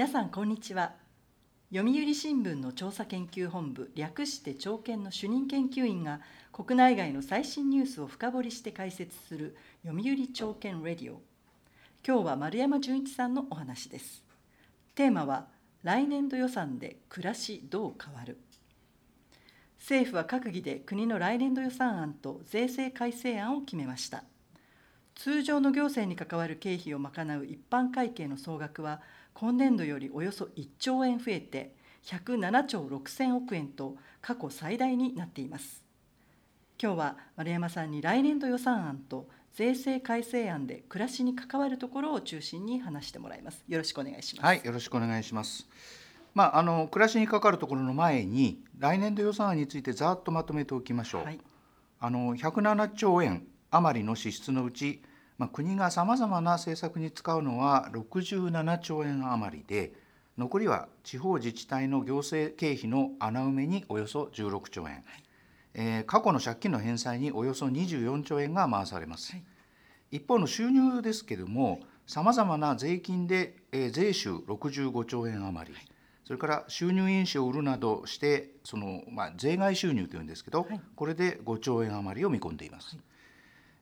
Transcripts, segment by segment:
皆さんこんにちは。読売新聞の調査研究本部略して朝研の主任研究員が国内外の最新ニュースを深掘りして解説する読売朝研レディオ。今日は丸山純一さんのお話です。テーマは来年度予算で暮らしどう変わる。政府は閣議で国の来年度予算案と税制改正案を決めました。通常の行政に関わる経費を賄う一般会計の総額は今年度よりおよそ1兆円増えて107兆6000億円と過去最大になっています。今日は丸山さんに来年度予算案と税制改正案で暮らしに関わるところを中心に話してもらいます。よろしくお願いします。はいよろしくお願いします。まあ、あの暮らしに関わるところの前に来年度予算案についてざっとまとめておきましょう、はい、あの107兆円余りの支出のうちまあ、国がさまざまな政策に使うのは67兆円余りで残りは地方自治体の行政経費の穴埋めにおよそ16兆円、はい、えー、過去の借金の返済におよそ24兆円が回されます、はい、一方の収入ですけれどもさまざまな税金で、えー、税収65兆円余り、はい、それから収入印紙を売るなどしてその、まあ、税外収入というんですけど、これで5兆円余りを見込んでいます。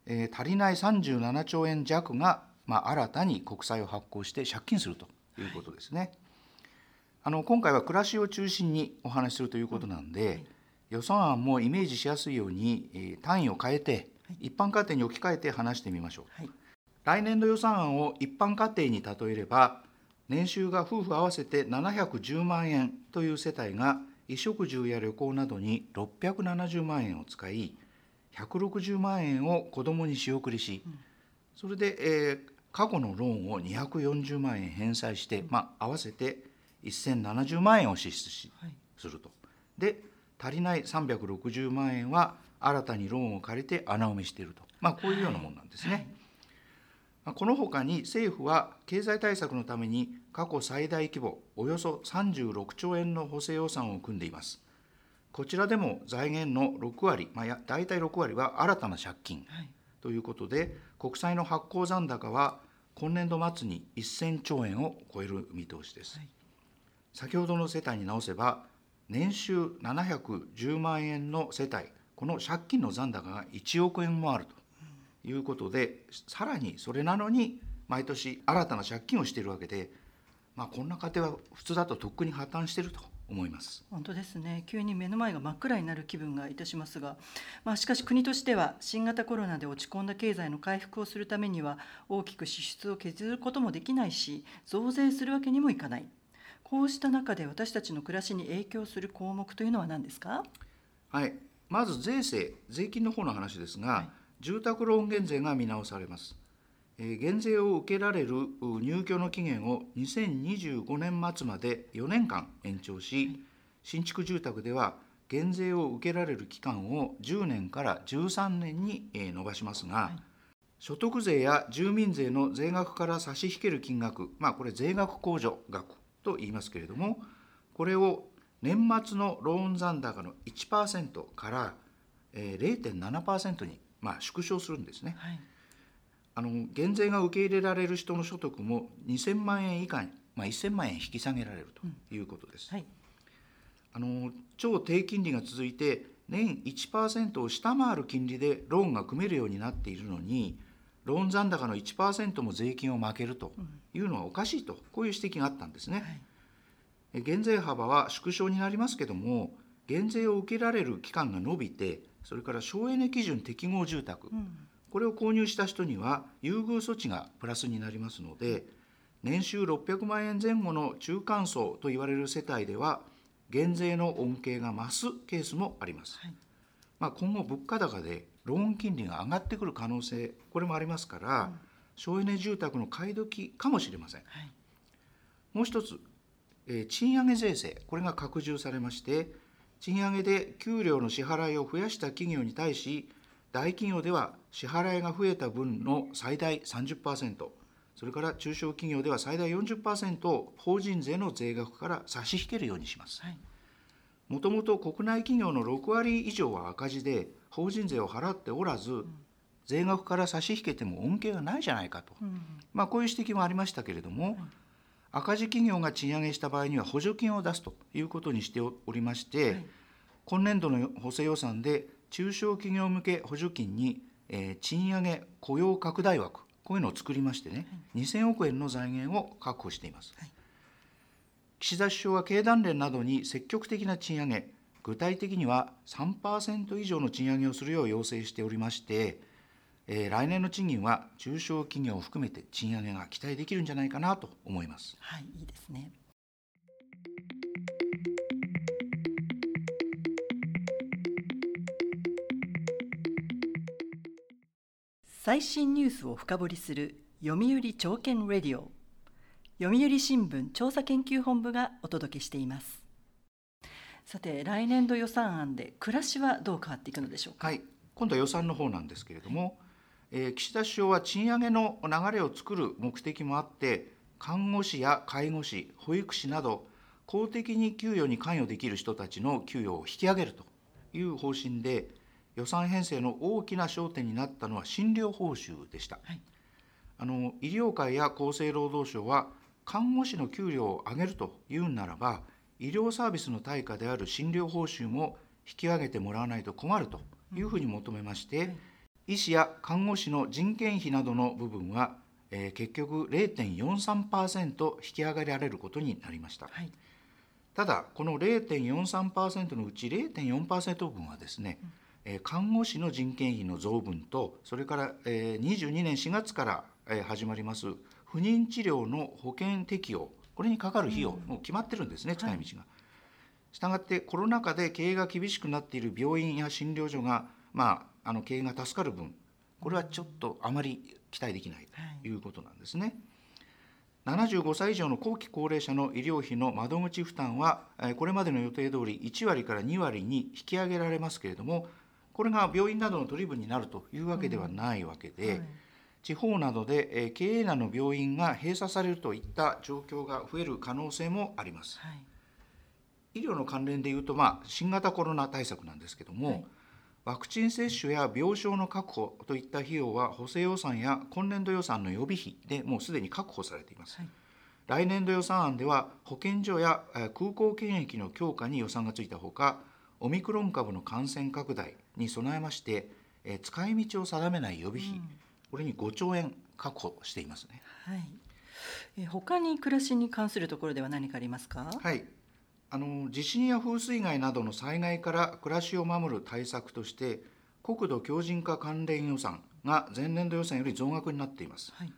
えー、足りない37兆円弱が、まあ、新たに国債を発行して借金するということですね。はい、あの今回は暮らしを中心にお話しするということなんで、はい、予算案もイメージしやすいように、えー、単位を変えて、はい、一般家庭に置き換えて話してみましょう。来年度予算案を一般家庭に例えれば年収が夫婦合わせて710万円という世帯が衣食住や旅行などに670万円を使い160万円を子どもに仕送りし、それで、えー、過去のローンを240万円返済して、まあ、合わせて1070万円を支出し、はい、すると。で足りない360万円は新たにローンを借りて穴埋めしていると、まあ、こういうようなものなんですね。はいはい、このほかに政府は経済対策のために過去最大規模およそ36兆円の補正予算を組んでいます。こちらでも財源の6割、まあ、や大体6割は新たな借金ということで、はい、国債の発行残高は今年度末に1000兆円を超える見通しです。はい、先ほどの世帯に直せば年収710万円の世帯この借金の残高が1億円もあるということで、さらにそれなのに毎年新たな借金をしているわけで、まあ、こんな家庭は普通だととっくに破綻していると思います。本当ですね。急に目の前が真っ暗になる気分がいたしますが、まあ、しかし国としては新型コロナで落ち込んだ経済の回復をするためには大きく支出を削ることもできないし増税するわけにもいかない。こうした中で私たちの暮らしに影響する項目というのは何ですか？はい。まず税制税金の方の話ですが、はい、住宅ローン減税が見直されます減税を受けられる入居の期限を2025年末まで4年間延長し、新築住宅では減税を受けられる期間を10年から13年に延ばしますが、所得税や住民税の税額から差し引ける金額、まあ、これ税額控除額と言いますけれども、これを年末のローン残高の1%から0.7%にまあ縮小するんですね。はいあの減税が受け入れられる人の所得も2000万円以下に、まあ、1000万円引き下げられるということです。うんはい、あの超低金利が続いて年1%を下回る金利でローンが組めるようになっているのにローン残高の1%も税金を負けるというのはおかしいと。こういう指摘があったんですね。はい、減税幅は縮小になりますけども減税を受けられる期間が延びてそれから省エネ基準適合住宅、うんこれを購入した人には優遇措置がプラスになりますので年収600万円前後の中間層と言われる世帯では減税の恩恵が増すケースもあります。はい、まあ、今後物価高でローン金利が上がってくる可能性これもありますから、うん、省エネ住宅の買い時かもしれません。はい、もう一つ、えー、賃上げ税制これが拡充されまして賃上げで給料の支払いを増やした企業に対し大企業では支払いが増えた分の最大30%それから中小企業では最大40%を法人税の税額から差し引けるようにします。もともと国内企業の6割以上は赤字で法人税を払っておらず、うん、税額から差し引けても恩恵がないじゃないかと、うん、まあ、こういう指摘もありましたけれども、うん、赤字企業が賃上げした場合には補助金を出すということにしておりまして、はい、今年度の補正予算で中小企業向け補助金に、えー、賃上げ雇用拡大枠こういうのを作りましてね、はい、2000億円の財源を確保しています、はい、岸田首相は経団連などに積極的な賃上げ具体的には3%以上の賃上げをするよう要請しておりましてえー、来年の賃金は中小企業を含めて賃上げが期待できるんじゃないかなと思います。はい、いいですね。最新ニュースを深掘りする読売朝券レディオ。読売新聞調査研究本部がお届けしています。さて来年度予算案で暮らしはどう変わっていくのでしょうか？はい。今度は予算の方なんですけれども、えー、岸田首相は賃上げの流れを作る目的もあって看護師や介護士保育士など公的に給与に関与できる人たちの給与を引き上げるという方針で予算編成の大きな焦点になったのは診療報酬でした、はい、あの医療界や厚生労働省は看護師の給料を上げるというならば医療サービスの対価である診療報酬も引き上げてもらわないと困るというふうに求めまして、うん。はい。医師や看護師の人件費などの部分は、えー、結局0.43%引き上げられることになりました、はい、ただこの0.43%のうち0.4%分はですね、うん、看護師の人件費の増分とそれから、えー、22年4月から、えー、始まります不妊治療の保険適用これにかかる費用、もう決まってるんですね、使い道が。したがってコロナ禍で経営が厳しくなっている病院や診療所が、まあ、あの経営が助かる分これはちょっとあまり期待できないということなんですね。はい、75歳以上の後期高齢者の医療費の窓口負担はこれまでの予定通り1割から2割に引き上げられますけれどもこれが病院などの取り分になるというわけではないわけで、うんはい、地方などで経営難の病院が閉鎖されるといった状況が増える可能性もあります。はい、医療の関連でいうと、まあ、新型コロナ対策なんですけども、はいワクチン接種や病床の確保といった費用は補正予算や今年度予算の予備費でもうすでに確保されています。はい、来年度予算案では保健所や空港検疫の強化に予算がついたほかオミクロン株の感染拡大に備えまして使い道を定めない予備費、うん、これに5兆円確保していますね。はい。え他に暮らしに関するところでは何かありますか？はい。あの地震や風水害などの災害から暮らしを守る対策として国土強靭化関連予算が前年度予算より増額になっています、はい、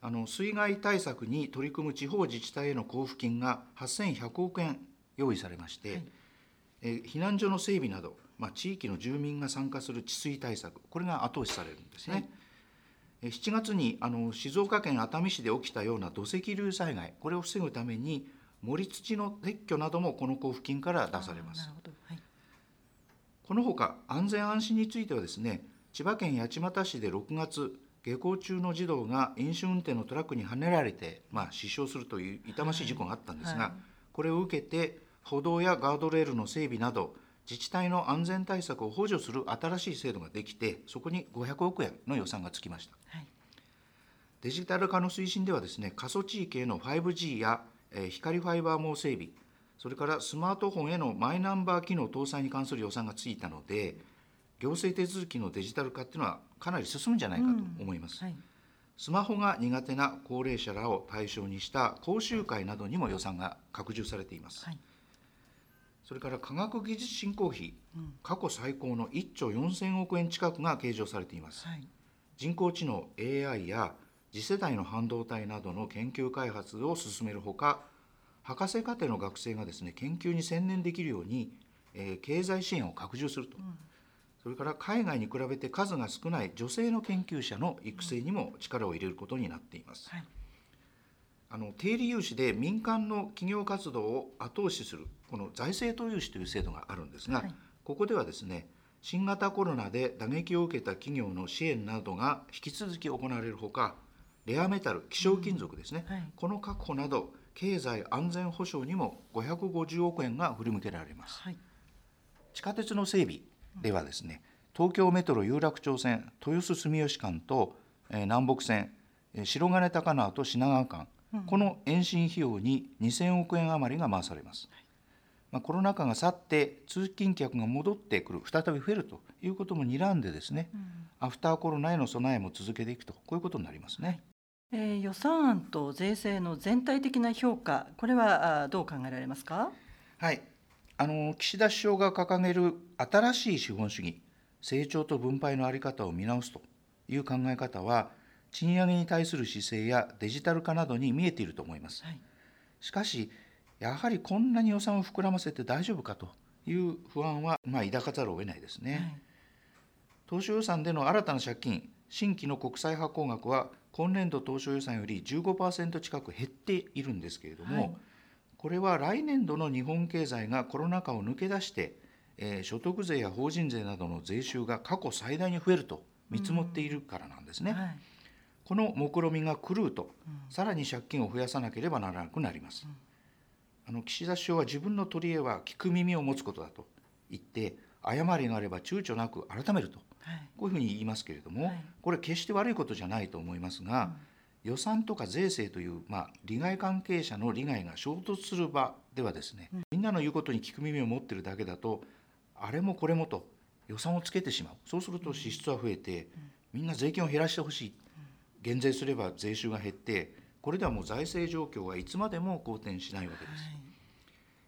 あの水害対策に取り組む地方自治体への交付金が8100億円用意されまして、はい、え避難所の整備など、まあ、地域の住民が参加する治水対策これが後押しされるんですね、はい、7月にあの静岡県熱海市で起きたような土石流災害これを防ぐために盛り土の撤去などもこの交付金から出されます。はい、このほか安全安心についてはですね千葉県八街市で6月下校中の児童が飲酒運転のトラックにはねられて、まあ、死傷するという痛ましい事故があったんですが、はいはい、これを受けて歩道やガードレールの整備など自治体の安全対策を補助する新しい制度ができてそこに500億円の予算がつきました、はい、デジタル化の推進ではですね過疎地域への 5G やえ光ファイバー網整備それからスマートフォンへのマイナンバー機能搭載に関する予算がついたので行政手続きのデジタル化っていうのはかなり進むんじゃないかと思います、うんはい、スマホが苦手な高齢者らを対象にした講習会などにも予算が拡充されています、はい、それから科学技術振興費、うん、過去最高の1兆4000億円近くが計上されています、はい、人工知能 AI や次世代の半導体などの研究開発を進めるほか博士課程の学生がですね研究に専念できるように、えー、経済支援を拡充すると、うん、それから海外に比べて数が少ない女性の研究者の育成にも力を入れることになっています。はい、あの低利融資で民間の企業活動を後押しするこの財政投融資という制度があるんですが、はい、ここではですね新型コロナで打撃を受けた企業の支援などが引き続き行われるほかレアメタル希少金属ですね、うん。はい、この確保など経済安全保障にも550億円が振り向けられます、はい、地下鉄の整備ではですね、東京メトロ有楽町線豊洲住吉間と、えー、南北線、えー、白金高輪と品川間うん、この延伸費用に2000億円余りが回されます。まあ、コロナ禍が去って通勤客が戻ってくる再び増えるということも睨んでですね、うん、アフターコロナへの備えも続けていくとこういうことになりますね。えー、予算案と税制の全体的な評価これはどう考えられますか？はいあの岸田首相が掲げる新しい資本主義成長と分配の在り方を見直すという考え方は賃上げに対する姿勢やデジタル化などに見えていると思います、はい、しかしやはりこんなに予算を膨らませて大丈夫かという不安は、まあ、抱かざるを得ないですね、はい、当初予算での新たな借金新規の国債発行額は今年度当初予算より15%近く減っているんですけれども、はい、これは来年度の日本経済がコロナ禍を抜け出して、えー、所得税や法人税などの税収が過去最大に増えると見積もっているからなんですね。はい、この目論見が狂うと、うん、さらに借金を増やさなければならなくなります。うん、あの岸田首相は自分の取り柄は聞く耳を持つことだと言って誤りがあれば躊躇なく改めると、はい、こういうふうに言いますけれども、はい、これ決して悪いことじゃないと思いますが、うん、予算とか税制という、まあ、利害関係者の利害が衝突する場ではですね、みんなの言うことに聞く耳を持ってるだけだとあれもこれもと予算をつけてしまう。そうすると支出は増えて、みんな税金を減らしてほしい減税すれば税収が減ってこれではもう財政状況はいつまでも好転しないわけです。はい、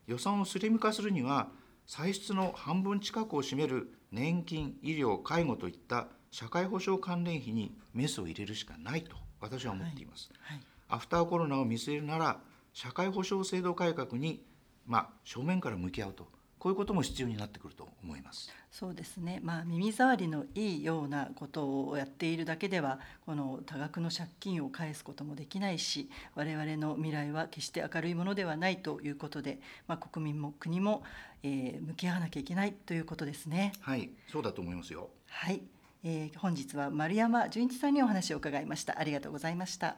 予算をスリム化するには歳出の半分近くを占める年金医療介護といった社会保障関連費にメスを入れるしかないと私は思っています。はいはい、アフターコロナを見据えるなら社会保障制度改革に、まあ、正面から向き合うとこういうことも必要になってくると思います。そうですね。まあ耳障りのいいようなことをやっているだけではこの多額の借金を返すこともできないし、我々の未来は決して明るいものではないということで、まあ国民も国も、えー、向き合わなきゃいけないということですね。はい、そうだと思いますよ。はい。えー、本日は丸山純一さんにお話を伺いました。ありがとうございました。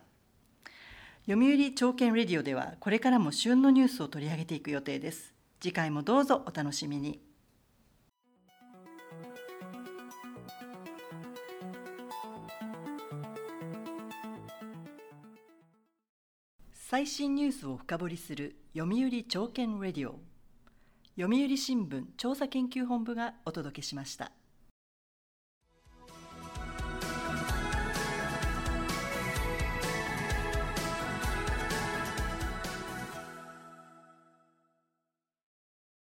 読売朝券レディオではこれからも旬のニュースを取り上げていく予定です。次回もどうぞお楽しみに最新ニュースを深掘りする読売朝券レディオ読売新聞調査研究本部がお届けしました。